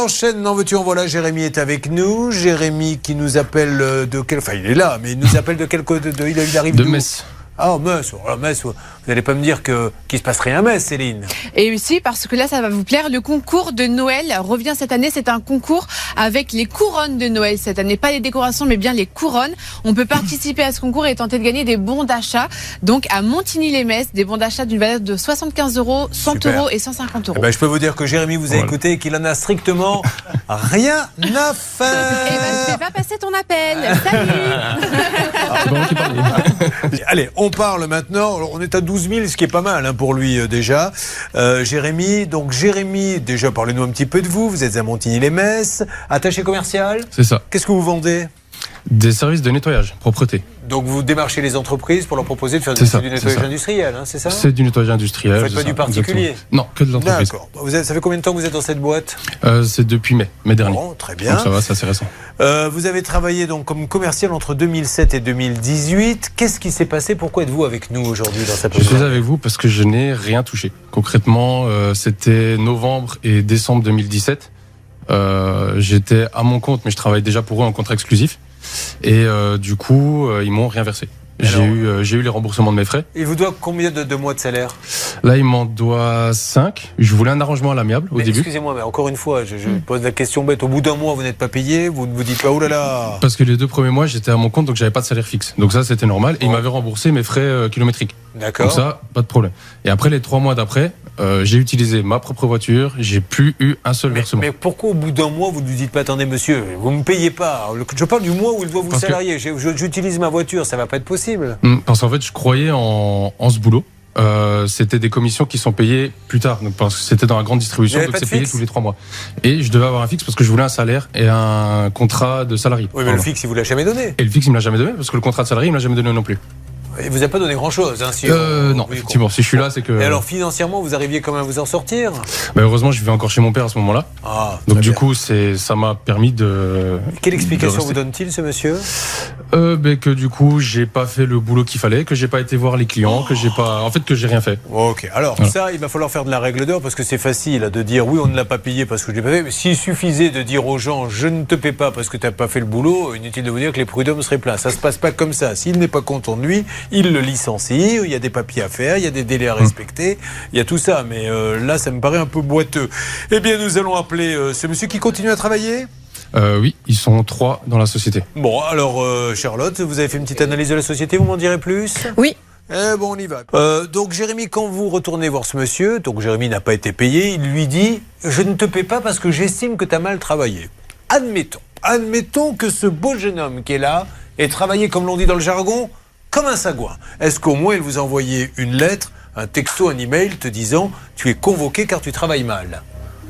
enchaîne, n'en veux-tu en voilà, Jérémy est avec nous. Jérémy qui nous appelle euh, de quel... Enfin, il est là, mais il nous appelle de quel côté de... Il arrive De Metz. Ah, Metz, oh, Metz, vous n'allez pas me dire que qu'il se passe rien à Metz, Céline. Et aussi parce que là, ça va vous plaire, le concours de Noël revient cette année. C'est un concours avec les couronnes de Noël cette année. Pas les décorations, mais bien les couronnes. On peut participer à ce concours et tenter de gagner des bons d'achat. Donc à Montigny-les-Metz, des bons d'achat d'une valeur de 75 euros, 100 Super. euros et 150 euros. Eh ben, je peux vous dire que Jérémy vous a Voilà. écouté et qu'il en a strictement rien à Eh ben, je faire. vais pas passer ton appel. Salut Allez, on parle maintenant. On est à 12 000, ce qui est pas mal hein, pour lui euh, déjà. Euh, Jérémy, donc Jérémy, déjà parlez-nous un petit peu de vous. Vous êtes à Montigny-les-Metz, attaché commercial. C'est ça. Qu'est-ce que vous vendez? Des services de nettoyage, propreté. Donc vous démarchez les entreprises pour leur proposer de faire du, ça, nettoyage industriel, hein, c'est ça C'est du nettoyage industriel. Vous faites pas ça, du particulier exactement. Non, que de l'entreprise. D'accord. Ça fait combien de temps que vous êtes dans cette boîte Euh, c'est depuis mai, mai dernier. Bon, très bien. Donc ça va, c'est assez récent. Euh, vous avez travaillé donc comme commercial entre 2007 et 2018. Qu'est-ce qui s'est passé? Pourquoi êtes-vous avec nous aujourd'hui dans cette Je suis avec vous parce que je n'ai rien touché. Concrètement, euh, c'était novembre et décembre 2017. Euh, J'étais à mon compte, mais je travaille déjà pour eux en contrat exclusif. Et euh, du coup, euh, ils m'ont rien versé. J'ai eu, euh, j'ai eu les remboursements de mes frais. Il vous doit combien de, de mois de salaire? Là, il m'en doit 5. Je voulais un arrangement à l'amiable au Mais début. Excusez-moi, mais encore une fois, je, je pose la question bête. Au bout d'un mois, vous n'êtes pas payé, vous ne vous dites pas, oh là là Parce que les deux premiers mois, j'étais à mon compte, donc j'avais pas de salaire fixe. Donc ça, c'était normal. Et ils Ouais. m'avaient remboursé mes frais euh, kilométriques. Donc D'accord. ça, pas de problème. Et après les trois mois d'après, euh, j'ai utilisé ma propre voiture. J'ai plus eu un seul Mais, versement. mais pourquoi au bout d'un mois, vous ne dites pas, attendez monsieur, vous ne me payez pas Je parle du mois où il doit vous Parce salarier. J'utilise ma voiture, ça va pas être possible. Hum, Parce qu'en fait, je croyais en, en ce boulot. Euh, c'était des commissions qui sont payées plus tard, donc parce que c'était dans la grande distribution, donc c'est payé tous les trois mois. Et je devais avoir un fixe parce que je voulais un salaire et un contrat de salarié. Oui, mais Voilà. le fixe, il vous l'a jamais donné. Et le fixe, il me l'a jamais donné parce que le contrat de salarié, il me l'a jamais donné non plus. Il vous a pas donné grand-chose. Hein, si Euh, on- non, effectivement, si je suis là, c'est que. Et alors financièrement, vous arriviez quand même à vous en sortir Bah, heureusement, je vivais encore chez mon père à ce moment-là. Ah, Donc du bien. coup, c'est, ça m'a permis de. Quelle explication vous donne-t-il, ce monsieur? Euh, ben, que du coup, j'ai pas fait le boulot qu'il fallait, que j'ai pas été voir les clients, que j'ai pas, en fait, que j'ai rien fait. Ok, alors Voilà. ça, il va falloir faire de la règle d'or parce que c'est facile hein, de dire oui, on ne l'a pas payé parce que je l'ai pas fait. Mais s'il suffisait de dire aux gens je ne te paie pas parce que tu n'as pas fait le boulot, inutile de vous dire que les prud'hommes seraient pleins. Ça se passe pas comme ça. S'il n'est pas content de lui, il le licencie. Il y a des papiers à faire, il y a des délais à respecter, il y a tout ça. Mais euh, là, ça me paraît un peu boiteux. Eh bien, nous allons appeler euh, ce monsieur qui continue à travailler? Euh, oui, ils sont trois dans la société. Bon, alors euh, Charlotte, vous avez fait une petite analyse de la société, vous m'en direz plus? Oui. Eh bon, on y va. Euh, donc Jérémy, quand vous retournez voir ce monsieur, donc Jérémy n'a pas été payé, il lui dit Je ne te paie pas parce que j'estime que tu as mal travaillé. Admettons, admettons que ce beau jeune homme qui est là ait travaillé, comme l'on dit dans le jargon, comme un sagouin. Est-ce qu'au moins il vous a envoyé une lettre, un texto, un email te disant Tu es convoqué car tu travailles mal?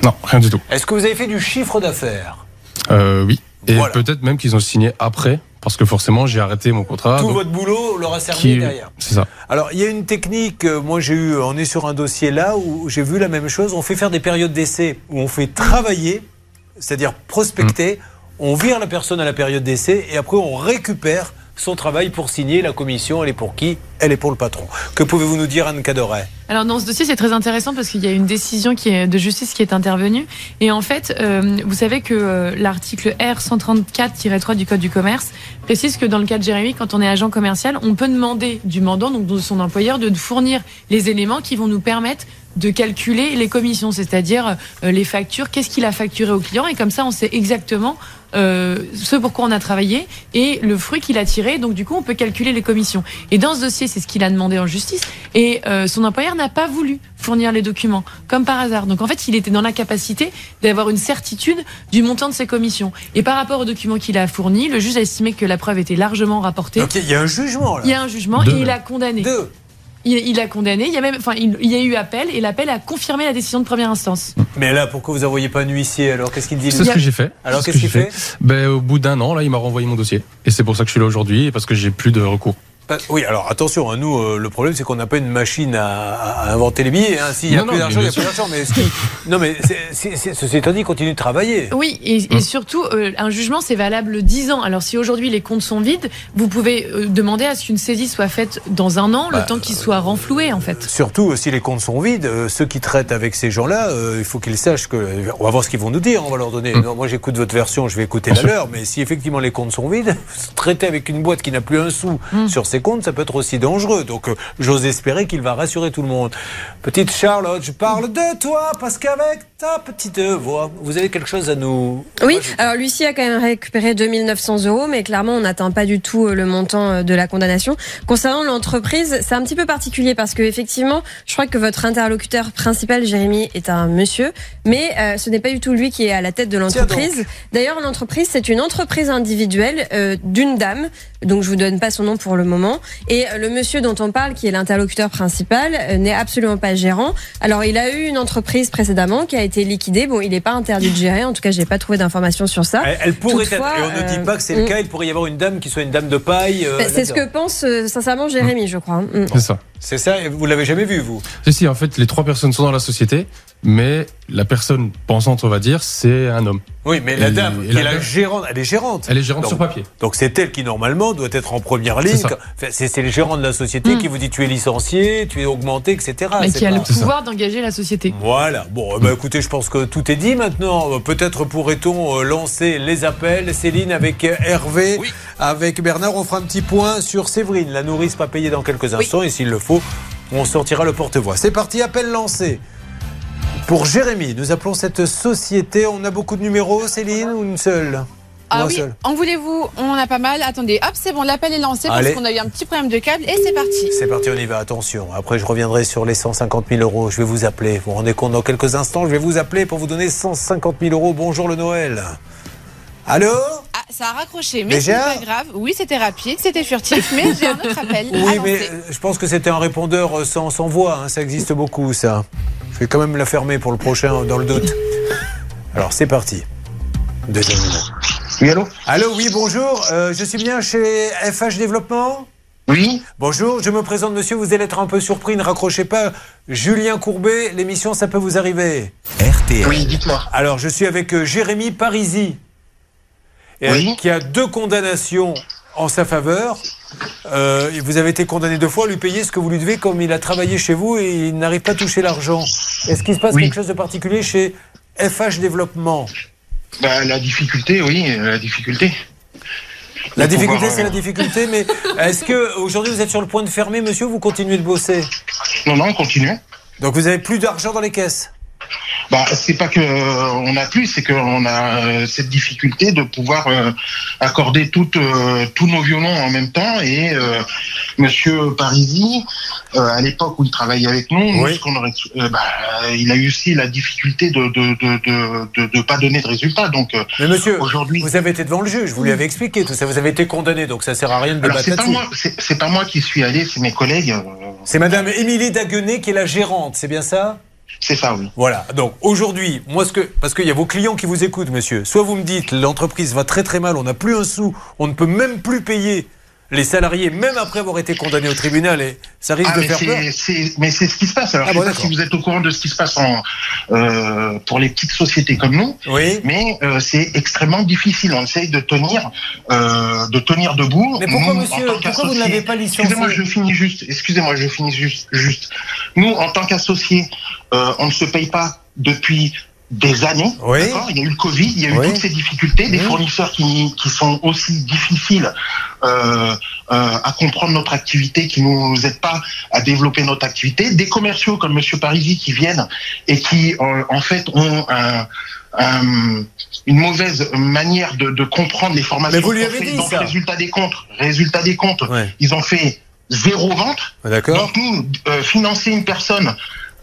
Non, rien du tout. Est-ce que vous avez fait du chiffre d'affaires? Euh, oui. Et Voilà. peut-être même qu'ils ont signé après, parce que forcément, j'ai arrêté mon contrat. Tout donc- votre boulot leur a servi qui- derrière. C'est ça. Alors, il y a une technique, euh, moi j'ai eu, on est sur un dossier là où j'ai vu la même chose, on fait faire des périodes d'essai où on fait travailler, c'est-à-dire prospecter, on vire la personne à la période d'essai et après on récupère son travail pour signer la commission, elle est pour qui? Elle est pour le patron. Que pouvez-vous nous dire Anne Cadoret? Alors dans ce dossier, c'est très intéressant parce qu'il y a une décision qui est de justice qui est intervenue. Et en fait, euh, vous savez que euh, l'article R 134-3 du Code du commerce précise que dans le cas de Jérémy, quand on est agent commercial, on peut demander du mandant, donc de son employeur, de fournir les éléments qui vont nous permettre de calculer les commissions, c'est-à-dire euh, les factures, qu'est-ce qu'il a facturé au client, et comme ça, on sait exactement euh, ce pourquoi on a travaillé et le fruit qu'il a tiré. Donc du coup, on peut calculer les commissions. Et dans ce dossier, c'est ce qu'il a demandé en justice. Et euh, son employeur n'a pas voulu fournir les documents, comme par hasard. Donc en fait, il était dans la capacité d'avoir une certitude du montant de ses commissions. Et par rapport aux documents qu'il a fournis, le juge a estimé que la preuve était largement rapportée. Donc il y a un jugement là. Il y a un jugement Deux et il a condamné. Deux. Il, il a condamné. Il y a même, enfin, il, il y a eu appel et l'appel a confirmé la décision de première instance. Mais là, pourquoi vous n'envoyez pas un huissier alors? Qu'est-ce qu'il dit C'est ce que j'ai fait. Alors qu'est-ce ce qu'il que j'ai fait? Ben, Au bout d'un an, là, il m'a renvoyé mon dossier. Et c'est pour ça que je suis là aujourd'hui, parce que j'ai plus de recours. Bah, oui, alors attention, hein, nous, euh, le problème, c'est qu'on n'a pas une machine à, à inventer les billets. Hein. S'il n'y a Non, plus non, d'argent, il n'y a plus d'argent. Mais non, mais c'est- c'est- c'est- ceci étant dit, continue de travailler. Oui, et, et surtout, euh, un jugement, c'est valable 10 ans. Alors, si aujourd'hui les comptes sont vides, vous pouvez euh, demander à ce qu'une saisie soit faite dans un an, Bah, le temps qu'il soit renfloué, en fait. Surtout, si les comptes sont vides, euh, ceux qui traitent avec ces gens-là, euh, il faut qu'ils sachent que. On va voir ce qu'ils vont nous dire, on va leur donner. Non, moi, j'écoute votre version, je vais écouter la leur. Mais si effectivement les comptes sont vides, traiter avec une boîte qui n'a plus un sou sur ses comptes, ça peut être aussi dangereux. Donc, euh, j'ose espérer qu'il va rassurer tout le monde. Petite Charlotte, je parle de toi parce qu'avec ta petite voix, vous avez quelque chose à nous. Oui, rajouter. alors Lucie a quand même récupéré 2900 euros, mais clairement, on n'atteint pas du tout euh, le montant euh, de la condamnation. Concernant l'entreprise, c'est un petit peu particulier parce que effectivement, je crois que votre interlocuteur principal, Jérémy, est un monsieur, mais euh, ce n'est pas du tout lui qui est à la tête de l'entreprise. D'ailleurs, l'entreprise, c'est une entreprise individuelle euh, d'une dame, donc je vous donne pas son nom pour le moment. Et euh, le monsieur dont on parle, qui est l'interlocuteur principal, euh, n'est absolument pas gérant. Alors, il a eu une entreprise précédemment qui a été liquidée. Bon, il n'est pas interdit de gérer. En tout cas, j'ai pas trouvé d'informations sur ça. Elle, elle pourrait Toutefois, être, et on ne dit euh, pas que c'est le mm. cas, il pourrait y avoir une dame qui soit une dame de paille. euh, Ben, c'est ce que pense euh, sincèrement Jérémy, je crois. Mm. C'est ça. C'est ça, et vous l'avez jamais vu, vous Si, si, en fait, les trois personnes sont dans la société, mais la personne pensante, on va dire, c'est un homme. Oui, mais la Et- dame, et qui la est la dame- gérante, elle est gérante. Elle est gérante Donc- sur papier. Donc c'est elle qui normalement doit être en première ligne. ça. Enfin, C'est c'est le gérant de la société Mm. qui vous dit tu es licencié, tu es augmenté, etc. mais qui a le pouvoir d'engager la société. Voilà. Bon, eh ben, écoutez, je pense que tout est dit maintenant. Euh, Peut-être pourrait-on euh, lancer les appels. Céline avec euh, Hervé, avec Bernard. On fera un petit point sur Séverine, la nourrice pas payée dans quelques instants. Et s'il le faut, on sortira le porte-voix. C'est parti, appel lancé. Pour Jérémy, nous appelons cette société. On a beaucoup de numéros, Céline, ou une seule? Ah oui, en voulez-vous? On en a pas mal. Attendez, hop, c'est bon, l'appel est lancé parce qu'on a eu un petit problème de câble et c'est parti. C'est parti, on y va, attention. Après, je reviendrai sur les 150 000 euros. Je vais vous appeler. Vous vous rendez compte, dans quelques instants, je vais vous appeler pour vous donner 150 000 euros. Bonjour le Noël. Allô Ah, ça a raccroché, mais c'est pas grave. Oui, c'était rapide, c'était furtif, mais j'ai un autre appel. à Oui, mais lancer. euh, je pense que c'était un répondeur euh, sans, sans voix. hein. Ça existe beaucoup, ça. Je vais quand même la fermer pour le prochain, dans le doute. Alors, c'est parti. Deuxième numéro. Oui, allô Allô, oui, bonjour. Euh, je suis bien chez FH Développement Oui Bonjour, je me présente, monsieur. Vous allez être un peu surpris. Ne raccrochez pas. Julien Courbet, l'émission, ça peut vous arriver. RTL. Oui, dites-moi. Alors, je suis avec euh, Jérémy Parisi, euh, Oui. qui a deux condamnations en sa faveur. Euh, vous avez été condamné deux fois à lui payer ce que vous lui devez, comme il a travaillé chez vous et il n'arrive pas à toucher l'argent. Est-ce qu'il se passe Oui. quelque chose de particulier chez FH Développement? Bah, la difficulté, oui, la difficulté. La De difficulté, pouvoir, c'est la euh, difficulté, mais est-ce que aujourd'hui vous êtes sur le point de fermer, monsieur, ou vous continuez de bosser? Non, non, on continue. Donc vous avez plus d'argent dans les caisses? Bah, c'est pas que euh, on a plus, c'est qu'on a euh, cette difficulté de pouvoir euh, accorder toutes, tous nos violons en même temps. Et Monsieur Parisi, à l'époque où il travaillait avec nous, nous, Oui. ce qu'on aurait, bah, il a eu aussi la difficulté de de de de, de, pas donner de résultats. Donc Mais monsieur, aujourd'hui, vous avez été devant le juge, vous lui avez expliqué tout ça, vous avez été condamné, donc ça sert à rien de débattre c'est pas moi, c'est pas moi qui suis allé, c'est mes collègues. C'est madame Émilie Daguenet qui est la gérante, c'est bien ça? C'est ça. Voilà. Donc aujourd'hui, moi ce que parce qu'il y a vos clients qui vous écoutent, monsieur. Soit vous me dites l'entreprise va très très mal, on n'a plus un sou, on ne peut même plus payer les salariés, même après avoir été condamné au tribunal, et ça risque Ah, de mais faire peur. mais c'est ce qui se passe. Alors, Ah je bon, sais pas si vous êtes au courant de ce qui se passe en, euh, pour les petites sociétés comme nous, Oui. mais euh, c'est extrêmement difficile. On essaye de tenir, euh, de tenir debout. Mais pourquoi, Nous, monsieur, pourquoi vous ne l'avez pas licencié? Excusez-moi, je finis juste. Excusez-moi, je finis juste. Juste. Nous, en tant qu'associés, euh, on ne se paye pas depuis des années. Oui. Il y a eu le Covid, il y a eu Oui. toutes ces difficultés, des Oui. fournisseurs qui, qui sont aussi difficiles euh, euh, à comprendre notre activité, qui nous aident pas à développer notre activité, des commerciaux comme Monsieur Parisi qui viennent et qui euh, en fait ont un, un- une mauvaise manière de, de comprendre les formations. Mais vous lui avez dit Donc, ça. Résultat des comptes, résultat des comptes, ils ont fait zéro vente. D'accord. Donc nous, euh, financer une personne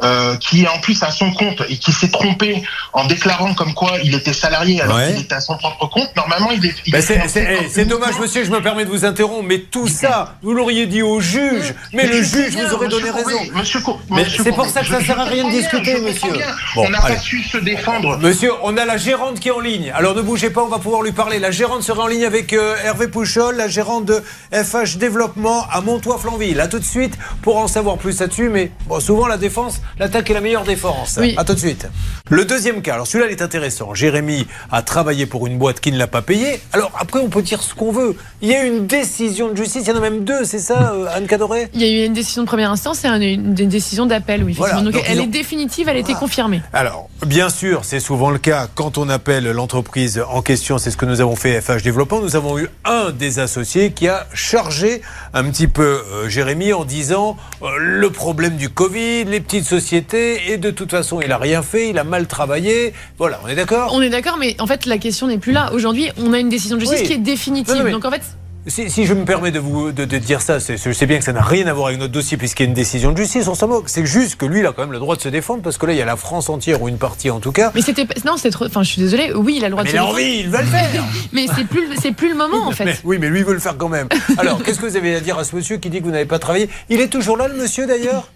euh, qui est en plus à son compte et qui s'est trompé en déclarant comme quoi il était salarié alors Ouais. qu'il était à son propre compte, normalement il est. c'est- par eh, c'est dommage, monsieur, je me permets de vous interrompre, mais tout ça, vous l'auriez dit au juge, mais le juge bien, vous aurait monsieur donné Courbet, raison. Monsieur Cour- Mais monsieur c'est pour ça que ça je- sert à rien de bien, discuter, monsieur. Bon, on n'a pas su se défendre. Monsieur, on a la gérante qui est en ligne. Alors ne bougez pas, on va pouvoir lui parler. La gérante sera en ligne avec euh, Hervé Pouchol, la gérante de FH Développement à Montois-Flanville. À tout de suite pour en savoir plus là-dessus. Mais bon, souvent la défense, l'attaque est la meilleure défense. Oui. À tout de suite. Le deuxième cas, alors celui-là il est intéressant. Jérémy a travaillé pour une boîte qui ne l'a pas payé. Alors après, on peut dire ce qu'on veut. Il y a eu une décision de justice, il y en a même deux, c'est ça, euh, Anne Cadoré? Il y a eu une décision de première instance et un- une, une décision d'appel, oui. Voilà, effectivement. Donc, donc elle ont- est définitive, elle a été confirmée. Alors, bien sûr, c'est souvent le cas quand on appelle l'entreprise en question. C'est ce que nous avons fait FH Développement. Nous avons eu un des associés qui a chargé un petit peu euh, Jérémy en disant euh, le problème du Covid, les petites sociétés, et de toute façon, il a rien fait, il a mal travaillé. Voilà, on est d'accord? On est d'accord, mais en fait, la question n'est plus là. Aujourd'hui, on a une décision de justice Oui. qui est définitive. Non, non, mais- Donc, en fait, si, si je me permets de vous de, de dire ça, c'est- je sais bien que ça n'a rien à voir avec notre dossier puisqu'il y a une décision de justice, on s'en moque. C'est juste que lui, il a quand même le droit de se défendre parce que là, il y a la France entière ou une partie en tout cas. mais c'était non, c'est trop. Enfin, je suis désolée. Oui, il a le droit Mais de il se a défendre. envie, il va le faire. Mais c'est plus, c'est plus le moment, en fait. Mais- oui, mais lui il veut le faire quand même. Alors, qu'est-ce que vous avez à dire à ce monsieur qui dit que vous n'avez pas travaillé? Il est toujours là, le monsieur d'ailleurs?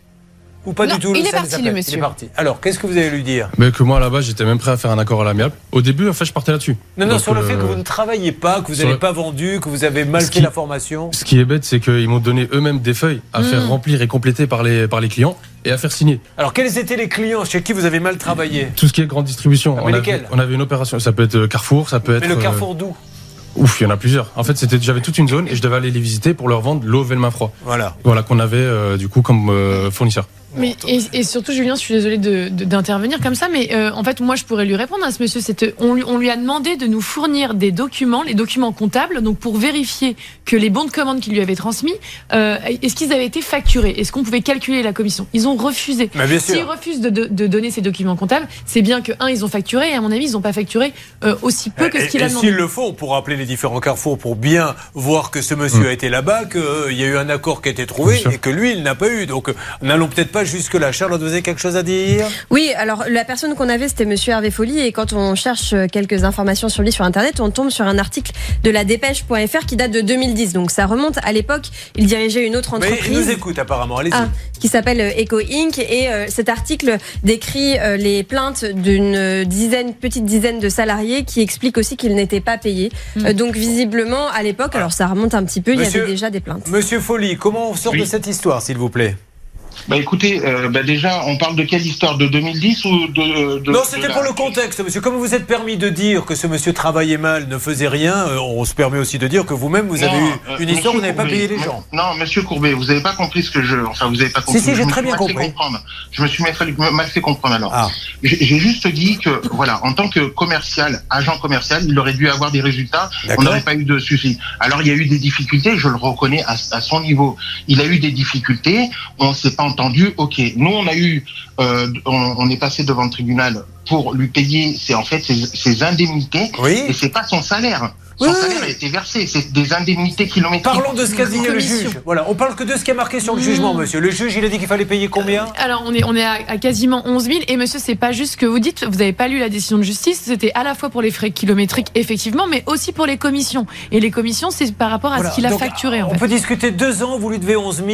Ou pas Non, du tout il le est parti, le monsieur. Il est parti. Alors, qu'est-ce que vous allez lui dire? Mais que moi, là-bas, j'étais même prêt à faire un accord à l'amiable. Au début, en fait, je partais là-dessus. Non, non, Donc, sur le fait que euh, vous ne travaillez pas, que vous n'avez le- pas vendu, que vous avez mal Ce fait qui- la formation. Ce qui est bête, c'est qu'ils m'ont donné eux-mêmes des feuilles à Hmm. faire remplir et compléter par les, par les clients et à faire signer. Alors, quels étaient les clients chez qui vous avez mal travaillé? Tout ce qui est grande distribution. Ah, mais on, lesquels? avait, on avait une opération, ça peut être euh, Carrefour, ça peut être. Mais le euh, carrefour d'où? Ouf, il y en a plusieurs. En fait, c'était j'avais toute une zone et je devais aller les visiter pour leur vendre l'eau Velma froid. Voilà. Voilà qu'on avait euh, du coup comme euh, fournisseur. Mais, et, et surtout, Julien, je suis désolée de- de- d'intervenir comme ça, mais euh, en fait, moi, je pourrais lui répondre à ce monsieur. C'était, on, lui- on lui a demandé de nous fournir des documents, les documents comptables, donc pour vérifier que les bons de commande qu'il lui avait transmis, euh, est-ce qu'ils avaient été facturés? Est-ce qu'on pouvait calculer la commission? Ils ont refusé. Mais bien S'ils sûr. refusent de, de- de donner ces documents comptables, c'est bien que, un, ils ont facturé, et à mon avis, ils n'ont pas facturé euh, aussi peu que ce qu'il et a demandé. s'ils le font, pour appeler les différents carrefours, pour bien voir que ce monsieur Mm. a été là-bas, qu'il y a eu un accord qui a été trouvé et que lui, il n'a pas eu. Donc, euh, n'allons peut-être pas jusque-là. Charlotte, vous avez quelque chose à dire? Oui, alors la personne qu'on avait, c'était Monsieur Hervé Folly, et quand on cherche euh, quelques informations sur lui sur Internet, on tombe sur un article de la dépêche.fr qui date de 2010. Donc ça remonte à l'époque. Il dirigeait une autre Mais il entreprise. nous écoute apparemment. Allez-y. Ah, qui s'appelle euh, Eco Inc. Et euh, cet article décrit euh, les plaintes d'une dizaine, petite dizaine de salariés qui expliquent aussi qu'ils n'étaient pas payés. Mm. Euh, donc visiblement, à l'époque, alors ça remonte un petit peu, il y Monsieur- avait déjà des plaintes. Monsieur Folly, comment on sort de cette histoire, s'il vous plaît? Bah écoutez, euh, bah déjà, on parle de quelle histoire De 2010 ou de... de Non, c'était la- pour le contexte, monsieur. Comme vous vous êtes permis de dire que ce monsieur travaillait mal, ne faisait rien, euh, on se permet aussi de dire que vous-même, vous avez Non, eu euh, une histoire, vous monsieur n'avez pas Courbet, payé les gens. Non, monsieur Courbet, vous n'avez pas compris ce que je. Enfin, vous n'avez pas compris. si, j'ai Je me très bien compris. comprendre. Je me suis mal fait, mal fait comprendre alors. Ah. J'ai j'ai juste dit que, voilà, en tant que commercial, agent commercial, il aurait dû avoir des résultats. On n'aurait pas eu de soucis. Alors, il y a eu des difficultés, je le reconnais à, à son niveau. Il a eu des difficultés, on s'est pas entendu, ok. Nous, on a eu, euh, on, on est passé devant le tribunal pour lui payer, c'est en fait ses, ses indemnités, Oui. et c'est pas son salaire. Son salaire oui. a été versé, c'est des indemnités kilométriques. Parlons de ce qu'a dit le juge. Voilà, on parle que de ce qui est marqué sur le Mmh. jugement, monsieur. Le juge, il a dit qu'il fallait payer combien? Alors, on est, on est à, à quasiment 11 000. Et monsieur, c'est pas juste ce que vous dites. Vous n'avez pas lu la décision de justice. C'était à la fois pour les frais kilométriques, effectivement, mais aussi pour les commissions. Et les commissions, c'est par rapport à Voilà. ce qu'il a Donc, facturé, en On fait. peut discuter deux ans, vous lui devez 11 000.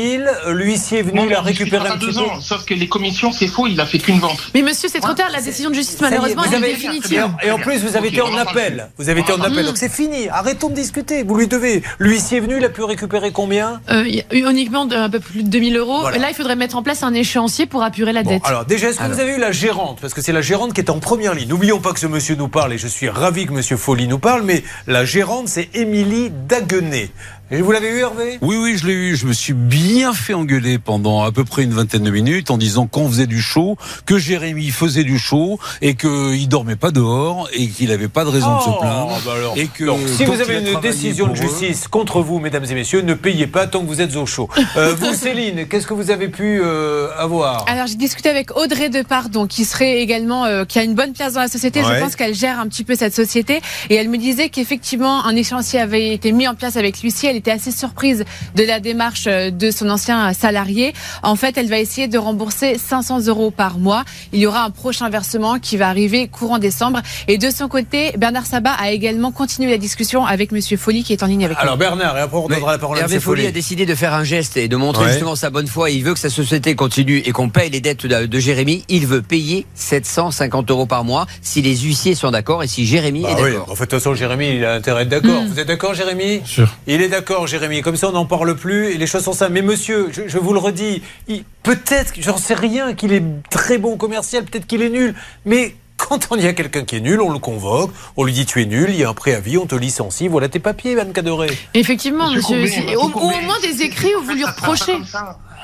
euh, L'huissier est venu, il a récupéré il un petit deux peu. ans, sauf que les commissions, c'est faux, il a fait qu'une vente. Mais monsieur, c'est trop tard. La décision de justice, est, malheureusement, est définitive. Et en plus, vous avez été en appel. Vous avez été en appel, donc c'est fini. Arrêtons de discuter. Vous lui devez. L'huissier est venu, il a pu récupérer combien Euh, uniquement de- un peu plus de 2000 euros. Voilà. Là, il faudrait mettre en place un échéancier pour apurer la Bon, dette. alors déjà, est-ce que vous avez eu la gérante? Parce que c'est la gérante qui est en première ligne. N'oublions pas que ce monsieur nous parle, et je suis ravi que monsieur Folly nous parle, mais la gérante, c'est Émilie Daguenet. Et vous l'avez eu, Hervé? Oui, oui, je l'ai eu. Je me suis bien fait engueuler pendant à peu près une vingtaine de minutes en disant qu'on faisait du show, que Jérémy faisait du show et qu'il dormait pas dehors et qu'il avait pas de raison de se plaindre. bah alors. Et que Donc, si vous avez une décision de eux- justice contre vous, mesdames et messieurs, ne payez pas tant que vous êtes au chaud. Euh, vous, Céline, qu'est-ce que vous avez pu euh, avoir? Alors j'ai discuté avec Audrey Depardon qui serait également euh, qui a une bonne place dans la société. Ouais. Je pense qu'elle gère un petit peu cette société et elle me disait qu'effectivement un échéancier avait été mis en place avec l'huissier. Elle était assez surprise de la démarche euh, de son ancien salarié. En fait, elle va essayer de rembourser 500 euros par mois. Il y aura un prochain versement qui va arriver courant décembre. Et de son côté, Bernard Sabat a également continué la discussion avec Monsieur Folly qui est en ligne avec nous. Alors Bernard, et après on donnera la parole à Hervé M. Folly Folly. a décidé de faire un geste et de montrer Ouais. justement sa bonne foi. Il veut que sa société continue et qu'on paye les dettes de, de Jérémy. Il veut payer 750 euros par mois si les huissiers sont d'accord et si Jérémy Bah est oui, d'accord. en fait, de toute façon, Jérémy, il a intérêt à être d'accord. Vous êtes d'accord, Jérémy? Sûr. Il est d'accord, Jérémy. Comme ça, on n'en parle plus et les choses sont ça. Mais monsieur, je, je vous le redis, il- peut-être, j'en sais rien, qu'il est très bon commercial, peut-être qu'il est nul. Mais quand on y a quelqu'un qui est nul, on le convoque, on lui dit tu es nul, il y a un préavis, on te licencie. Voilà tes papiers, Van Cadoré. Effectivement, Monsieur. Courbet, au, au moins des écrits où vous lui reprochez.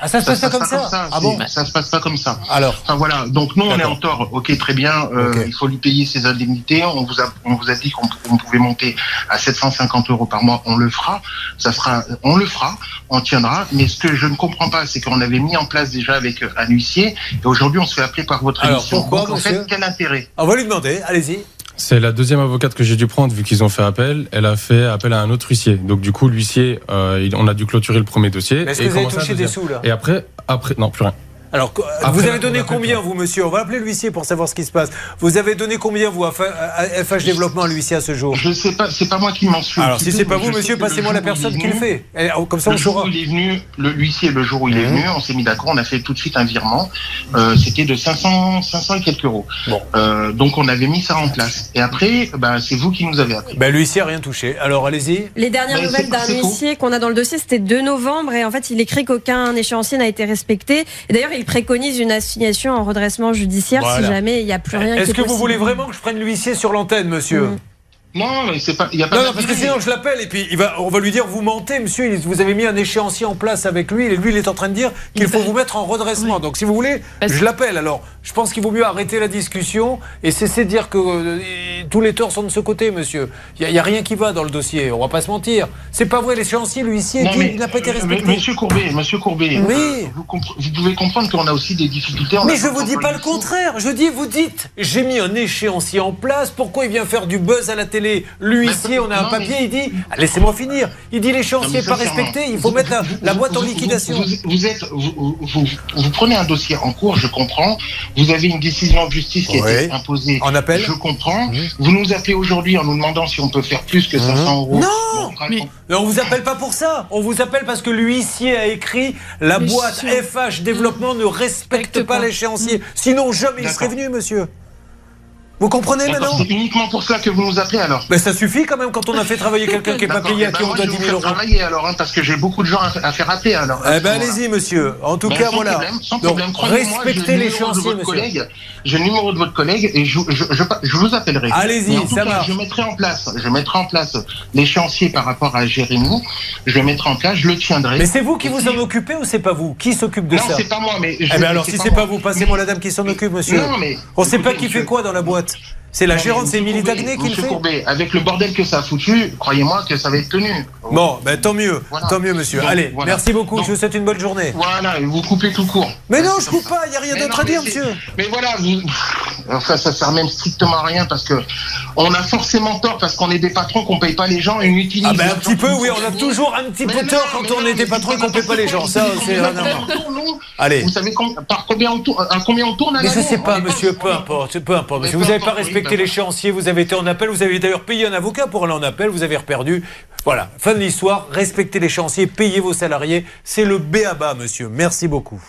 Ça. Ah, ça se passe pas comme pas ça Ah bon Ça se passe pas comme ça. Alors, Enfin voilà, donc nous on est en tort, ok très bien, euh, il faut lui payer ses indemnités, on vous a, on vous a dit qu'on on pouvait monter à 750 euros par mois, on le fera, ça sera, on le fera, on tiendra, mais ce que je ne comprends pas, c'est qu'on avait mis en place déjà avec euh, un huissier, et aujourd'hui on se fait appeler par votre Alors, émission. pourquoi, Donc, en fait, quel intérêt? On va lui demander, allez-y. C'est la deuxième avocate que j'ai dû prendre vu qu'ils ont fait appel. Elle a fait appel à un autre huissier. Donc du coup, l'huissier, euh, il- on a dû clôturer le premier dossier. Mais Est-ce et que vous avez commencer un touché des deuxième. sous là? Et après, après, non, plus rien. Alors, Après vous avez donné combien, vous, monsieur? On va appeler l'huissier pour savoir ce qui se passe. Vous avez donné combien, vous, à FH Développement, à l'huissier, à ce jour? Je sais pas, c'est pas moi qui m'en suis. Alors, si c'est pas vous, monsieur, passez-moi la personne qui le fait. Et, oh, comme ça, on Le jour saura. où il est venu, le l'huissier, le jour où il est Mhm. venu, on s'est mis d'accord, on a fait tout de suite un virement. Euh, C'était de 500, 500 et quelques euros. Bon. Euh, donc on avait mis ça en place. Et après, ben, c'est vous qui nous avez appris. Ben, l'huissier a rien touché. Alors, allez-y. Les dernières Mais nouvelles d'un huissier qu'on a dans le dossier, c'était 2 novembre et en fait, il écrit qu'aucun échéancier n'a été respecté. Et d'ailleurs, il préconise une assignation en redressement judiciaire Voilà. si jamais il n'y a plus rien. qui Est-ce est que vous voulez vraiment que je prenne l'huissier sur l'antenne, monsieur? Mhm. Non, mais c'est pas, il y a pas Non, non, parce que sinon je l'appelle et puis il va, on va lui dire vous mentez, monsieur. Vous avez mis un échéancier en place avec lui et lui il est en train de dire qu'il faut vous mettre en redressement. Donc si vous voulez, je l'appelle. Alors je pense qu'il vaut mieux arrêter la discussion et cesser de dire que euh, tous les torts sont de ce côté, monsieur. Il n'y a, rien qui va dans le dossier. On va pas se mentir. C'est pas vrai. L'échéancier, l'huissier, mais, il n'a pas été euh, respecté. Monsieur Courbet, Monsieur Courbet, Oui. euh, vous, vous pouvez comprendre qu'on a aussi des difficultés. en Mais je vous dis pas le contraire. Je dis, vous dites, j'ai mis un échéancier en place. Pourquoi il vient faire du buzz à la télé L'huissier, on a un papier, il dit, ah, laissez-moi finir. Il dit l'échéancier pas respecté. Il faut mettre la, boîte en liquidation. Vous, êtes, vous, prenez un dossier en cours, je comprends. Vous avez une décision de justice qui a été imposée. En appel Je comprends. Mhm. Vous nous appelez aujourd'hui en nous demandant si on peut faire plus que 500 euros. Non Mais- on vous appelle pas pour ça. On vous appelle parce que l'huissier a écrit la Mais boîte. FH développement ne respecte pas pas. l'échéancier. Sinon jamais il serait venu, monsieur. Vous comprenez maintenant C'est uniquement pour ça que vous nous appelez alors. Mais ça suffit quand même quand on a fait travailler quelqu'un qui n'est pas payé eh à ben, qui on doit je 10 vais 000 vous faire euros. travailler alors, hein, parce que j'ai beaucoup de gens à, à faire appeler alors. Eh ben allez-y, monsieur. En tout Ben, cas, sans voilà. problème, sans Donc problème. Croyez-moi, j'ai respectez le numéro de l'échéancier, votre monsieur. collègue. J'ai le numéro de votre collègue et je, je, je, je vous appellerai. Allez-y, Mais en tout ça cas, marche. Je mettrai en place, je mettrai en place l'échéancier par rapport à Jérémy. Je le mettrai en place, je le tiendrai. Mais c'est vous qui vous en occupez ou c'est pas vous? Qui s'occupe de Non, ça? c'est pas moi, mais. Eh ben alors, si c'est pas vous, passez-moi la dame qui s'en occupe, monsieur. Non, mais. On sait pas qui fait quoi dans la boîte. C'est la gérante, c'est Dagné qui le fait. Courbet, avec le bordel que ça a foutu, croyez-moi que ça va être tenu. Bon, ben tant mieux, Voilà. tant mieux, monsieur. Donc, Allez, voilà. merci beaucoup. Donc- je vous souhaite une bonne journée. Voilà, et vous coupez tout court. Mais non, je coupe pas. Il y a rien d'autre à dire, monsieur. Mais voilà, vous... enfin, ça sert même strictement à rien parce que on a forcément tort parce qu'on est des patrons qu'on paye pas les gens et on utilise. Ah ben un petit peu, oui, on a toujours un petit Mais peu tort quand on est des patrons qu'on paye pas les gens. Ça, c'est Allez. Vous savez par combien on tourne, à combien on tourne à Mais je sais pas, monsieur, on peu importe, peu importe. Monsieur. Vous n'avez pas respecté l'échéancier, vous avez été en appel, vous avez d'ailleurs payé un avocat pour aller en appel, vous avez reperdu. Voilà, fin de l'histoire, respectez l'échéancier, payez vos salariés. C'est le B à bas, monsieur. Merci beaucoup.